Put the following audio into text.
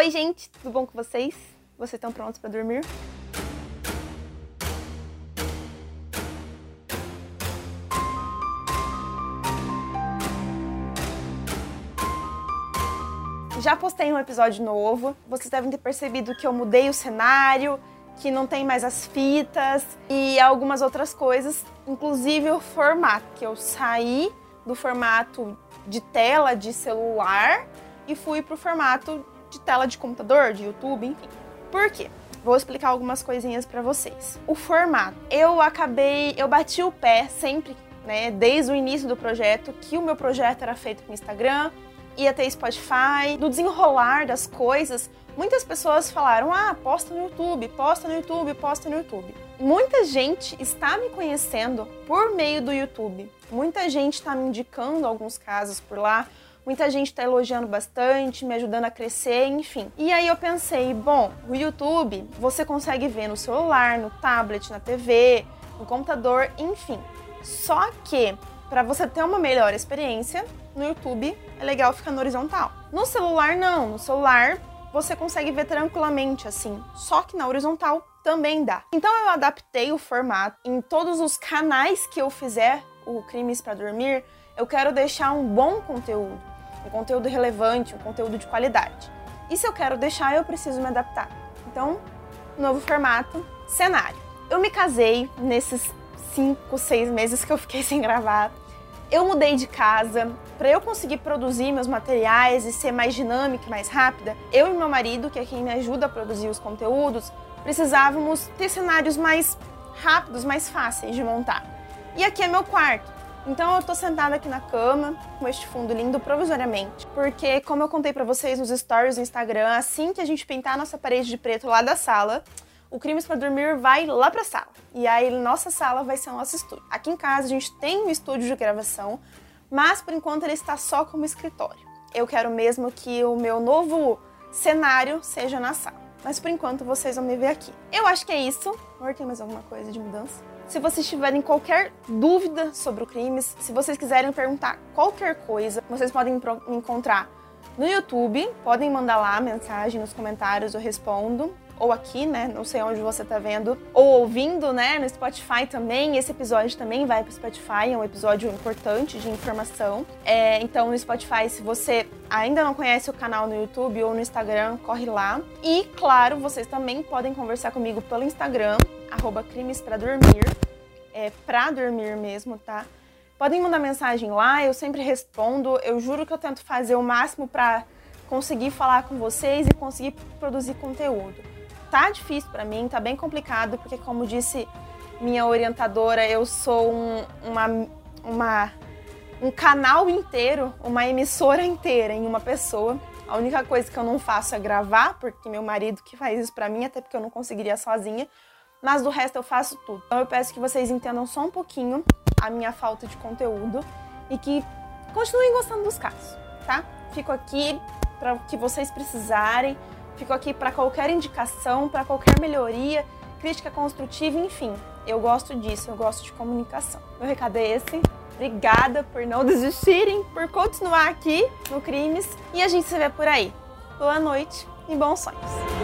Oi, gente, tudo bom com vocês? Vocês estão prontos para dormir? Já postei um episódio novo. Vocês devem ter percebido que eu mudei o cenário, que não tem mais as fitas e algumas outras coisas, inclusive o formato, que eu saí do formato de tela de celular e fui pro formato de tela de computador, de YouTube, enfim. Por quê? Vou explicar algumas coisinhas para vocês. O formato. Eu acabei, eu bati o pé sempre, né, desde o início do projeto, que o meu projeto era feito com Instagram, ia ter Spotify. No desenrolar das coisas, muitas pessoas falaram: ah, posta no YouTube, posta no YouTube, posta no YouTube. Muita gente está me conhecendo por meio do YouTube. Muita gente está me indicando alguns casos por lá. Muita gente está elogiando bastante, me ajudando a crescer, enfim. E aí eu pensei, bom, o YouTube você consegue ver no celular, no tablet, na TV, no computador, enfim. Só que para você ter uma melhor experiência, no YouTube é legal ficar no horizontal. No celular não, no celular você consegue ver tranquilamente assim, só que na horizontal também dá. Então eu adaptei o formato em todos os canais que eu fizer o Crimes para Dormir, eu quero deixar um bom conteúdo, um conteúdo relevante, um conteúdo de qualidade. E se eu quero deixar, eu preciso me adaptar. Então, novo formato, cenário. Eu me casei nesses 5, 6 meses que eu fiquei sem gravar. Eu mudei de casa para eu conseguir produzir meus materiais e ser mais dinâmica e mais rápida. Eu e meu marido, que é quem me ajuda a produzir os conteúdos, precisávamos ter cenários mais rápidos, mais fáceis de montar. E aqui é meu quarto. Então eu tô sentada aqui na cama com este fundo lindo provisoriamente, porque como eu contei para vocês nos stories do Instagram, assim que a gente pintar a nossa parede de preto lá da sala, o Crimes para Dormir vai lá para a sala. E aí, nossa sala vai ser o nosso estúdio. Aqui em casa, a gente tem um estúdio de gravação, mas por enquanto ele está só como escritório. Eu quero mesmo que o meu novo cenário seja na sala. Mas por enquanto vocês vão me ver aqui. Eu acho que é isso. Amor, tem mais alguma coisa de mudança? Se vocês tiverem qualquer dúvida sobre o Crimes, se vocês quiserem perguntar qualquer coisa, vocês podem me encontrar no YouTube, podem mandar lá mensagem nos comentários, eu respondo ou aqui, né? Não sei onde você tá vendo, ou ouvindo, né? No Spotify também. Esse episódio também vai pro Spotify, é um episódio importante de informação. É, então, no Spotify, se você ainda não conhece o canal no YouTube ou no Instagram, corre lá. E, claro, vocês também podem conversar comigo pelo Instagram, arroba crimes dormir. É pra dormir mesmo, tá? Podem mandar mensagem lá, eu sempre respondo. Eu juro que eu tento fazer o máximo para conseguir falar com vocês e conseguir produzir conteúdo tá difícil para mim, tá bem complicado, porque como disse minha orientadora, eu sou um, uma, uma, um canal inteiro, uma emissora inteira em uma pessoa. A única coisa que eu não faço é gravar, porque meu marido que faz isso para mim, até porque eu não conseguiria sozinha. Mas do resto eu faço tudo. Então eu peço que vocês entendam só um pouquinho a minha falta de conteúdo e que continuem gostando dos casos, tá? Fico aqui para o que vocês precisarem. Fico aqui para qualquer indicação, para qualquer melhoria, crítica construtiva, enfim. Eu gosto disso, eu gosto de comunicação. Meu recado é esse. Obrigada por não desistirem, por continuar aqui no Crimes e a gente se vê por aí. Boa noite e bons sonhos.